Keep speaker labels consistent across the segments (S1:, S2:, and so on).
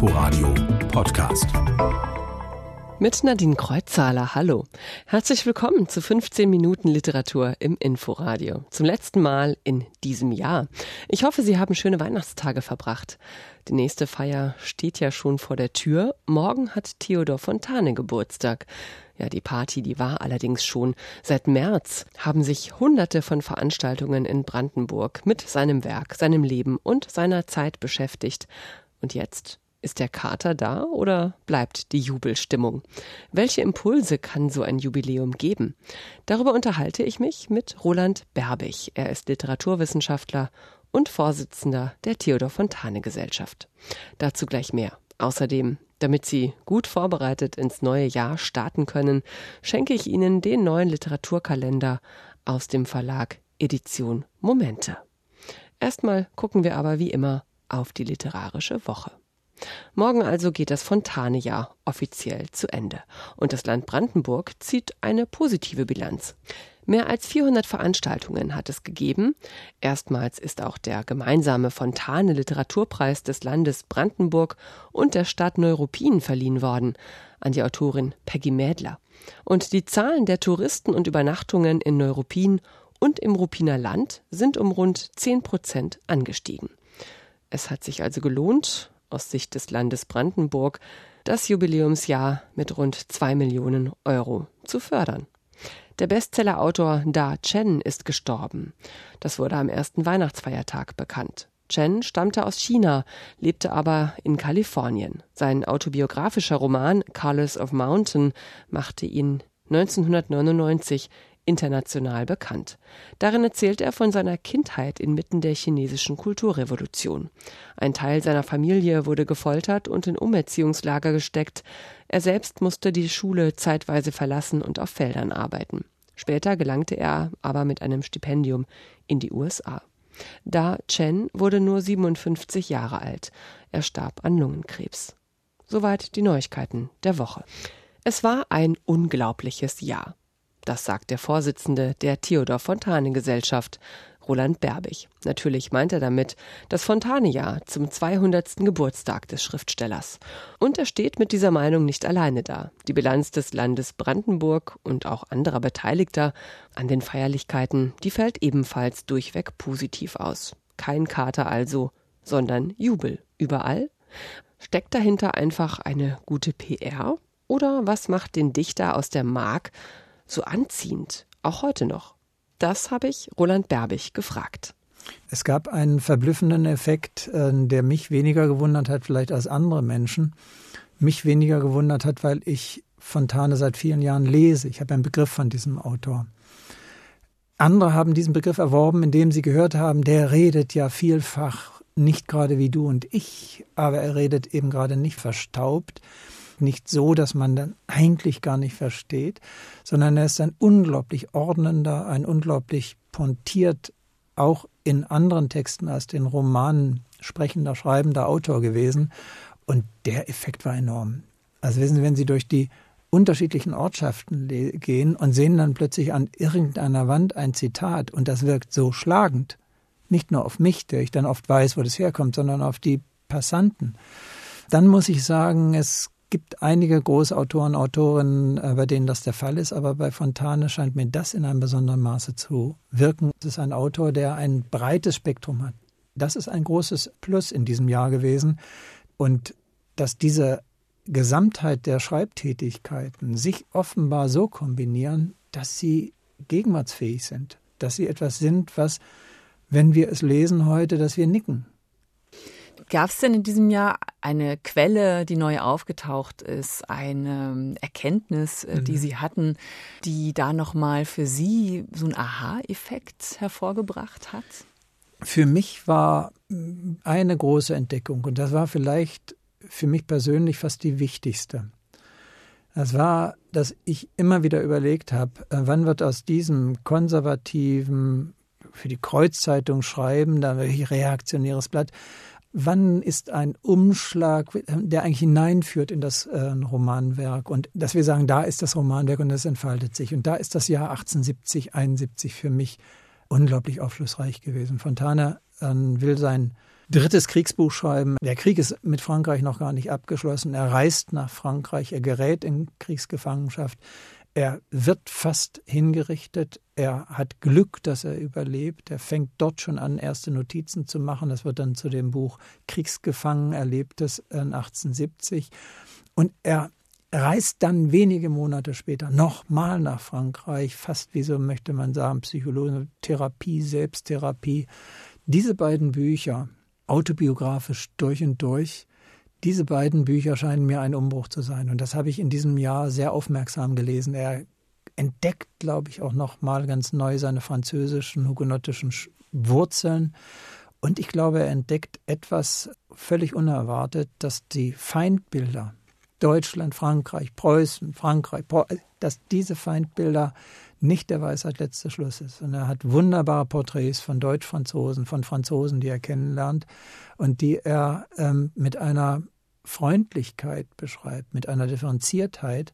S1: Inforadio Podcast.
S2: Mit Nadine Kreuzzahler, hallo. Herzlich willkommen zu 15 Minuten Literatur im Inforadio. Zum letzten Mal in diesem Jahr. Ich hoffe, Sie haben schöne Weihnachtstage verbracht. Die nächste Feier steht ja schon vor der Tür. Morgen hat Theodor Fontane Geburtstag. Ja, die Party, die war allerdings schon. Seit März haben sich hunderte von Veranstaltungen in Brandenburg mit seinem Werk, seinem Leben und seiner Zeit beschäftigt. Und jetzt ist der Kater da oder bleibt die Jubelstimmung? Welche Impulse kann so ein Jubiläum geben? Darüber unterhalte ich mich mit Roland Berbig. Er ist Literaturwissenschaftler und Vorsitzender der Theodor Fontane Gesellschaft. Dazu gleich mehr. Außerdem, damit Sie gut vorbereitet ins neue Jahr starten können, schenke ich Ihnen den neuen Literaturkalender aus dem Verlag Edition Momente. Erstmal gucken wir aber wie immer auf die literarische Woche. Morgen also geht das Fontane-Jahr offiziell zu Ende. Und das Land Brandenburg zieht eine positive Bilanz. Mehr als 400 Veranstaltungen hat es gegeben. Erstmals ist auch der gemeinsame Fontane Literaturpreis des Landes Brandenburg und der Stadt Neuruppin verliehen worden an die Autorin Peggy Mädler. Und die Zahlen der Touristen und Übernachtungen in Neuruppin und im Ruppiner Land sind um rund 10 Prozent angestiegen. Es hat sich also gelohnt, aus Sicht des Landes Brandenburg das Jubiläumsjahr mit rund zwei Millionen Euro zu fördern. Der Bestsellerautor Da Chen ist gestorben. Das wurde am ersten Weihnachtsfeiertag bekannt. Chen stammte aus China, lebte aber in Kalifornien. Sein autobiografischer Roman Colors of Mountain machte ihn 1999 international bekannt. Darin erzählt er von seiner Kindheit inmitten der chinesischen Kulturrevolution. Ein Teil seiner Familie wurde gefoltert und in Umerziehungslager gesteckt. Er selbst musste die Schule zeitweise verlassen und auf Feldern arbeiten. Später gelangte er aber mit einem Stipendium in die USA. Da Chen wurde nur 57 Jahre alt. Er starb an Lungenkrebs. Soweit die Neuigkeiten der Woche. Es war ein unglaubliches Jahr. Das sagt der Vorsitzende der Theodor Fontane Gesellschaft, Roland Berbig. Natürlich meint er damit das Fontane-Jahr zum 200. Geburtstag des Schriftstellers. Und er steht mit dieser Meinung nicht alleine da. Die Bilanz des Landes Brandenburg und auch anderer Beteiligter an den Feierlichkeiten, die fällt ebenfalls durchweg positiv aus. Kein Kater also, sondern Jubel. Überall? Steckt dahinter einfach eine gute PR? Oder was macht den Dichter aus der Mark so anziehend, auch heute noch? Das habe ich Roland Berbig gefragt.
S3: Es gab einen verblüffenden Effekt, äh, der mich weniger gewundert hat, vielleicht als andere Menschen. Mich weniger gewundert hat, weil ich Fontane seit vielen Jahren lese. Ich habe einen Begriff von diesem Autor. Andere haben diesen Begriff erworben, indem sie gehört haben, der redet ja vielfach nicht gerade wie du und ich, aber er redet eben gerade nicht verstaubt nicht so, dass man dann eigentlich gar nicht versteht, sondern er ist ein unglaublich ordnender, ein unglaublich pontiert, auch in anderen Texten als den Romanen sprechender, schreibender Autor gewesen. Und der Effekt war enorm. Also wissen Sie, wenn Sie durch die unterschiedlichen Ortschaften gehen und sehen dann plötzlich an irgendeiner Wand ein Zitat und das wirkt so schlagend, nicht nur auf mich, der ich dann oft weiß, wo das herkommt, sondern auf die Passanten, dann muss ich sagen, es gibt einige Großautoren, Autorinnen, äh, bei denen das der Fall ist, aber bei Fontane scheint mir das in einem besonderen Maße zu wirken. Es ist ein Autor, der ein breites Spektrum hat. Das ist ein großes Plus in diesem Jahr gewesen. Und dass diese Gesamtheit der Schreibtätigkeiten sich offenbar so kombinieren, dass sie gegenwartsfähig sind, dass sie etwas sind, was, wenn wir es lesen heute, dass wir nicken.
S4: Gab es denn in diesem Jahr eine Quelle, die neu aufgetaucht ist, eine Erkenntnis, äh, die mhm. Sie hatten, die da nochmal für Sie so einen Aha-Effekt hervorgebracht hat?
S3: Für mich war mm, eine große Entdeckung und das war vielleicht für mich persönlich fast die wichtigste. Das war, dass ich immer wieder überlegt habe, äh, wann wird aus diesem konservativen, für die Kreuzzeitung schreiben, da wirklich reaktionäres Blatt, wann ist ein Umschlag, der eigentlich hineinführt in das äh, Romanwerk und dass wir sagen, da ist das Romanwerk und das entfaltet sich. Und da ist das Jahr 1870, 71 für mich unglaublich aufschlussreich gewesen. Fontana äh, will sein drittes Kriegsbuch schreiben. Der Krieg ist mit Frankreich noch gar nicht abgeschlossen. Er reist nach Frankreich, er gerät in Kriegsgefangenschaft. Er wird fast hingerichtet. Er hat Glück, dass er überlebt. Er fängt dort schon an, erste Notizen zu machen. Das wird dann zu dem Buch Kriegsgefangen erlebtes 1870. Und er reist dann wenige Monate später nochmal nach Frankreich, fast wie so möchte man sagen, Psychologie, Therapie, Selbsttherapie. Diese beiden Bücher, autobiografisch durch und durch, diese beiden Bücher scheinen mir ein Umbruch zu sein. Und das habe ich in diesem Jahr sehr aufmerksam gelesen. Er entdeckt, glaube ich, auch nochmal ganz neu seine französischen, hugenottischen Wurzeln. Und ich glaube, er entdeckt etwas völlig unerwartet, dass die Feindbilder Deutschland, Frankreich, Preußen, Frankreich, dass diese Feindbilder nicht der Weisheit letzter Schluss ist. Und er hat wunderbare Porträts von Deutsch-Franzosen, von Franzosen, die er kennenlernt und die er ähm, mit einer Freundlichkeit beschreibt, mit einer Differenziertheit.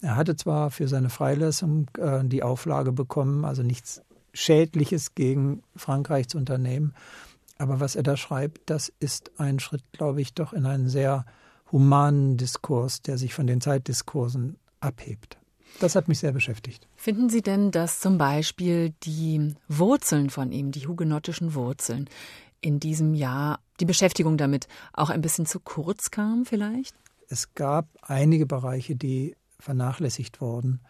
S3: Er hatte zwar für seine Freilassung äh, die Auflage bekommen, also nichts Schädliches gegen Frankreich zu unternehmen, aber was er da schreibt, das ist ein Schritt, glaube ich, doch in einen sehr humanen Diskurs, der sich von den Zeitdiskursen abhebt. Das hat mich sehr beschäftigt.
S4: Finden Sie denn, dass zum Beispiel die Wurzeln von ihm, die hugenottischen Wurzeln, in diesem Jahr die Beschäftigung damit auch ein bisschen zu kurz kam vielleicht?
S3: Es gab einige Bereiche, die vernachlässigt wurden.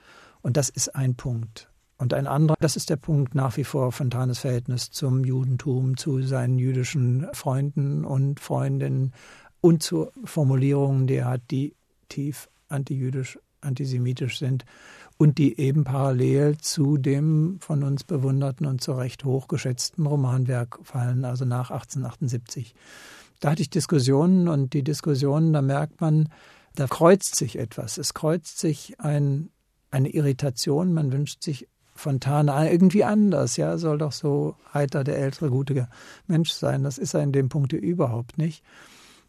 S3: Und das ist ein Punkt. Und ein anderer, das ist der Punkt nach wie vor Fontanes Verhältnis zum Judentum, zu seinen jüdischen Freunden und Freundinnen, und zu Formulierungen, die er hat, die tief antijüdisch, antisemitisch sind und die eben parallel zu dem von uns bewunderten und zu Recht hochgeschätzten Romanwerk fallen, also nach 1878. Da hatte ich Diskussionen und die Diskussionen, da merkt man, da kreuzt sich etwas. Es kreuzt sich ein, eine Irritation. Man wünscht sich Fontane irgendwie anders. Ja, soll doch so heiter der ältere, gute Mensch sein. Das ist er in dem Punkt überhaupt nicht.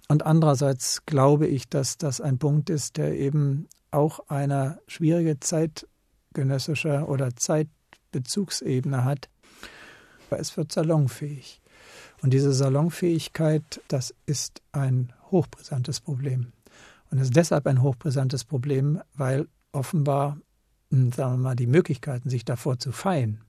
S3: Und andererseits glaube ich, dass das ein Punkt ist, der eben auch eine schwierige zeitgenössische oder Zeitbezugsebene hat. Aber es wird salonfähig. Und diese Salonfähigkeit, das ist ein hochbrisantes Problem. Und es ist deshalb ein hochbrisantes Problem, weil offenbar, hm, sagen wir mal, die Möglichkeiten, sich davor zu feiern,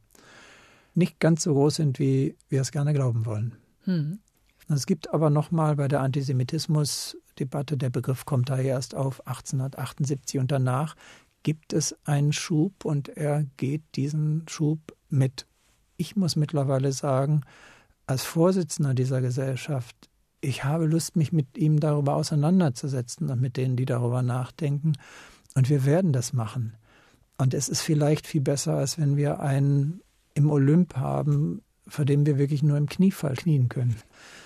S3: nicht ganz so groß sind, wie wir es gerne glauben wollen. Hm. Es gibt aber nochmal bei der Antisemitismusdebatte, der Begriff kommt da erst auf 1878 und danach gibt es einen Schub und er geht diesen Schub mit. Ich muss mittlerweile sagen, als Vorsitzender dieser Gesellschaft, ich habe Lust, mich mit ihm darüber auseinanderzusetzen und mit denen, die darüber nachdenken. Und wir werden das machen. Und es ist vielleicht viel besser, als wenn wir einen im Olymp haben, vor dem wir wirklich nur im Kniefall knien können.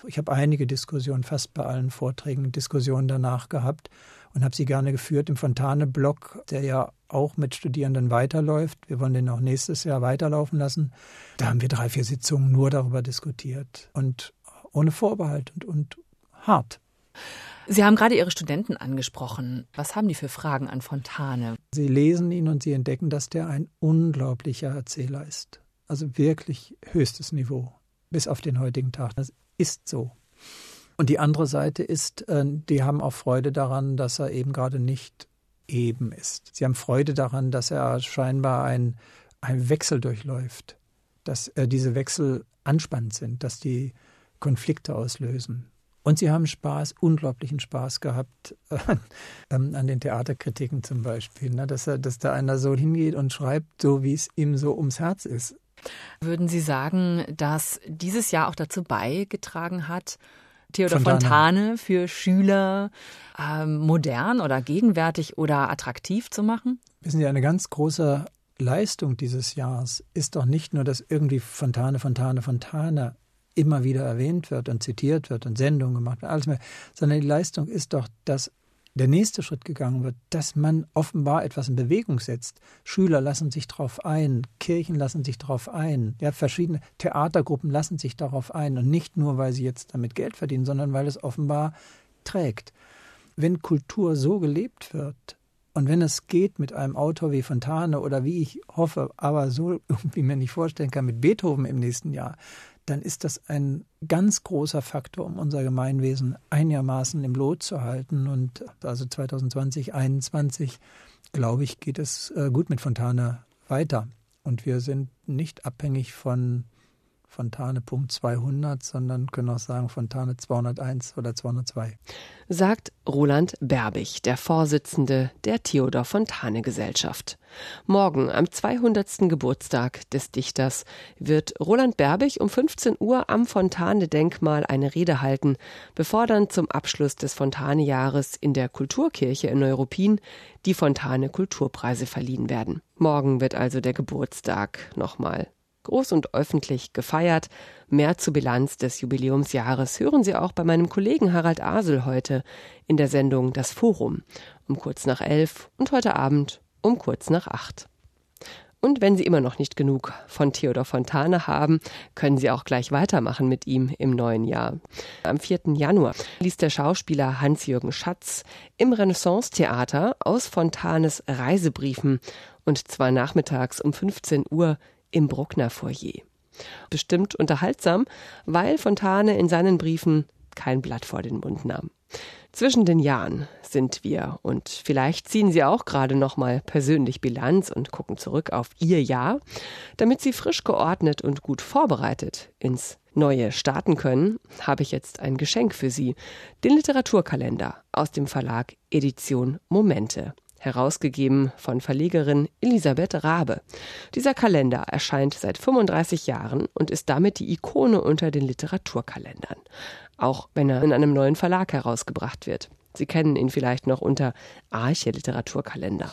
S3: Ich habe einige Diskussionen, fast bei allen Vorträgen Diskussionen danach gehabt und habe sie gerne geführt im Fontane-Blog, der ja auch mit Studierenden weiterläuft. Wir wollen den auch nächstes Jahr weiterlaufen lassen. Da haben wir drei, vier Sitzungen nur darüber diskutiert und ohne Vorbehalt und, und hart.
S4: Sie haben gerade Ihre Studenten angesprochen. Was haben die für Fragen an Fontane?
S3: Sie lesen ihn und sie entdecken, dass der ein unglaublicher Erzähler ist. Also wirklich höchstes Niveau bis auf den heutigen Tag. Das ist so. Und die andere Seite ist, äh, die haben auch Freude daran, dass er eben gerade nicht eben ist. Sie haben Freude daran, dass er scheinbar ein, ein Wechsel durchläuft, dass äh, diese Wechsel anspannend sind, dass die Konflikte auslösen. Und sie haben Spaß, unglaublichen Spaß gehabt äh, an den Theaterkritiken zum Beispiel, ne? dass, er, dass da einer so hingeht und schreibt, so wie es ihm so ums Herz ist.
S4: Würden Sie sagen, dass dieses Jahr auch dazu beigetragen hat, Theodor Fontane, für Schüler ähm, modern oder gegenwärtig oder attraktiv zu machen?
S3: Wissen Sie, eine ganz große Leistung dieses Jahres ist doch nicht nur, dass irgendwie Fontane, Fontane, Fontane immer wieder erwähnt wird und zitiert wird und Sendungen gemacht wird, alles mehr, sondern die Leistung ist doch, dass der nächste Schritt gegangen wird, dass man offenbar etwas in Bewegung setzt. Schüler lassen sich darauf ein, Kirchen lassen sich darauf ein, ja, verschiedene Theatergruppen lassen sich darauf ein und nicht nur, weil sie jetzt damit Geld verdienen, sondern weil es offenbar trägt. Wenn Kultur so gelebt wird und wenn es geht mit einem Autor wie Fontane oder wie ich hoffe, aber so irgendwie mir nicht vorstellen kann, mit Beethoven im nächsten Jahr, dann ist das ein ganz großer Faktor, um unser Gemeinwesen einigermaßen im Lot zu halten. Und also 2020, 2021, glaube ich, geht es äh, gut mit Fontane weiter. Und wir sind nicht abhängig von Fontane Punkt 200, sondern können auch sagen Fontane 201 oder 202.
S2: Sagt Roland Berbig, der Vorsitzende der Theodor Fontane Gesellschaft. Morgen, am 200. Geburtstag des Dichters, wird Roland Berbig um 15 Uhr am Fontane-Denkmal eine Rede halten, bevor dann zum Abschluss des Fontane-Jahres in der Kulturkirche in Neuruppin die Fontane Kulturpreise verliehen werden. Morgen wird also der Geburtstag nochmal groß und öffentlich gefeiert. Mehr zur Bilanz des Jubiläumsjahres hören Sie auch bei meinem Kollegen Harald Asel heute in der Sendung Das Forum um kurz nach elf und heute Abend um kurz nach acht. Und wenn Sie immer noch nicht genug von Theodor Fontane haben, können Sie auch gleich weitermachen mit ihm im neuen Jahr. Am 4. Januar liest der Schauspieler Hans-Jürgen Schatz im Renaissance-Theater aus Fontanes Reisebriefen und zwar nachmittags um 15 Uhr im Bruckner Foyer. Bestimmt unterhaltsam, weil Fontane in seinen Briefen kein Blatt vor den Mund nahm. Zwischen den Jahren sind wir und vielleicht ziehen Sie auch gerade noch mal persönlich Bilanz und gucken zurück auf Ihr Jahr, damit Sie frisch geordnet und gut vorbereitet ins neue starten können, habe ich jetzt ein Geschenk für Sie, den Literaturkalender aus dem Verlag Edition Momente herausgegeben von Verlegerin Elisabeth Rabe. Dieser Kalender erscheint seit 35 Jahren und ist damit die Ikone unter den Literaturkalendern, auch wenn er in einem neuen Verlag herausgebracht wird. Sie kennen ihn vielleicht noch unter Arche Literaturkalender.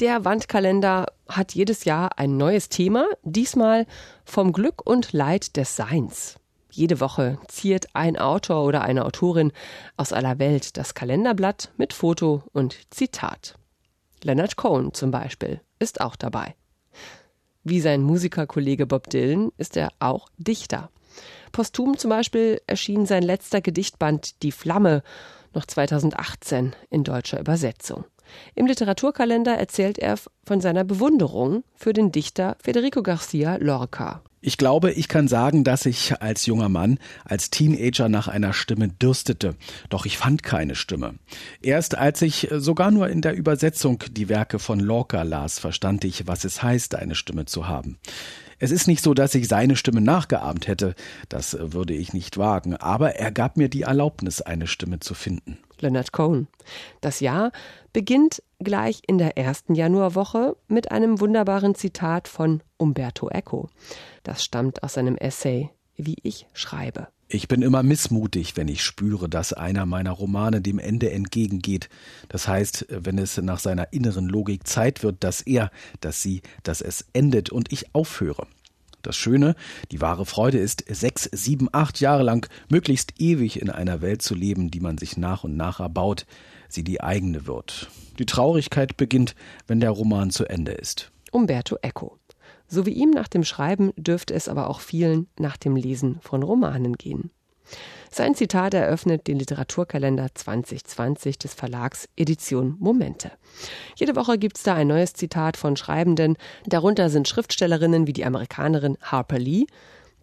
S2: Der Wandkalender hat jedes Jahr ein neues Thema, diesmal vom Glück und Leid des Seins. Jede Woche ziert ein Autor oder eine Autorin aus aller Welt das Kalenderblatt mit Foto und Zitat. Leonard Cohen zum Beispiel ist auch dabei. Wie sein Musikerkollege Bob Dylan ist er auch Dichter. Posthum zum Beispiel erschien sein letzter Gedichtband Die Flamme noch 2018 in deutscher Übersetzung. Im Literaturkalender erzählt er von seiner Bewunderung für den Dichter Federico Garcia Lorca.
S1: Ich glaube, ich kann sagen, dass ich als junger Mann, als Teenager nach einer Stimme dürstete. Doch ich fand keine Stimme. Erst als ich sogar nur in der Übersetzung die Werke von Lorca las, verstand ich, was es heißt, eine Stimme zu haben. Es ist nicht so, dass ich seine Stimme nachgeahmt hätte, das würde ich nicht wagen, aber er gab mir die Erlaubnis, eine Stimme zu finden.
S2: Leonard Cohen. Das Jahr beginnt gleich in der ersten Januarwoche mit einem wunderbaren Zitat von Umberto Eco. Das stammt aus seinem Essay Wie ich schreibe.
S1: Ich bin immer missmutig, wenn ich spüre, dass einer meiner Romane dem Ende entgegengeht. Das heißt, wenn es nach seiner inneren Logik Zeit wird, dass er, dass sie, dass es endet und ich aufhöre. Das Schöne, die wahre Freude ist, sechs, sieben, acht Jahre lang möglichst ewig in einer Welt zu leben, die man sich nach und nach erbaut, sie die eigene wird. Die Traurigkeit beginnt, wenn der Roman zu Ende ist.
S2: Umberto Eco. So wie ihm nach dem Schreiben dürfte es aber auch vielen nach dem Lesen von Romanen gehen. Sein Zitat eröffnet den Literaturkalender 2020 des Verlags Edition Momente. Jede Woche gibt's da ein neues Zitat von Schreibenden. Darunter sind Schriftstellerinnen wie die Amerikanerin Harper Lee,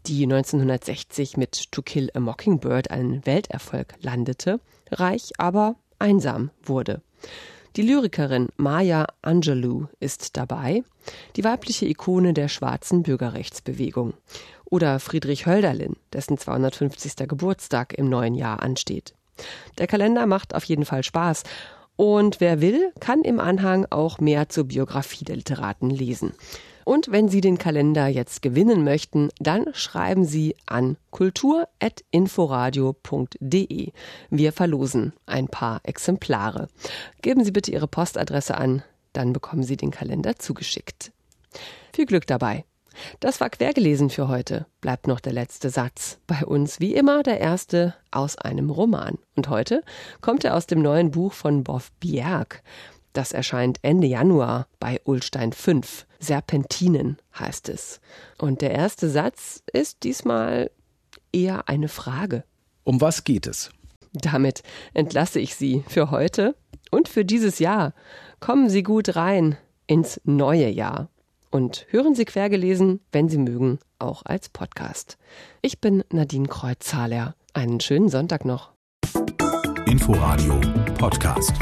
S2: die 1960 mit To Kill a Mockingbird einen Welterfolg landete, reich, aber einsam wurde. Die Lyrikerin Maya Angelou ist dabei, die weibliche Ikone der schwarzen Bürgerrechtsbewegung. Oder Friedrich Hölderlin, dessen 250. Geburtstag im neuen Jahr ansteht. Der Kalender macht auf jeden Fall Spaß. Und wer will, kann im Anhang auch mehr zur Biografie der Literaten lesen. Und wenn Sie den Kalender jetzt gewinnen möchten, dann schreiben Sie an kultur.inforadio.de. Wir verlosen ein paar Exemplare. Geben Sie bitte Ihre Postadresse an, dann bekommen Sie den Kalender zugeschickt. Viel Glück dabei. Das war quergelesen für heute. Bleibt noch der letzte Satz. Bei uns wie immer der erste aus einem Roman. Und heute kommt er aus dem neuen Buch von Boff Bjerg. Das erscheint Ende Januar bei Ulstein 5. Serpentinen heißt es. Und der erste Satz ist diesmal eher eine Frage.
S1: Um was geht es?
S2: Damit entlasse ich Sie für heute und für dieses Jahr. Kommen Sie gut rein ins neue Jahr. Und hören Sie quergelesen, wenn Sie mögen, auch als Podcast. Ich bin Nadine Kreuzzahler. Einen schönen Sonntag noch.
S4: Inforadio Podcast.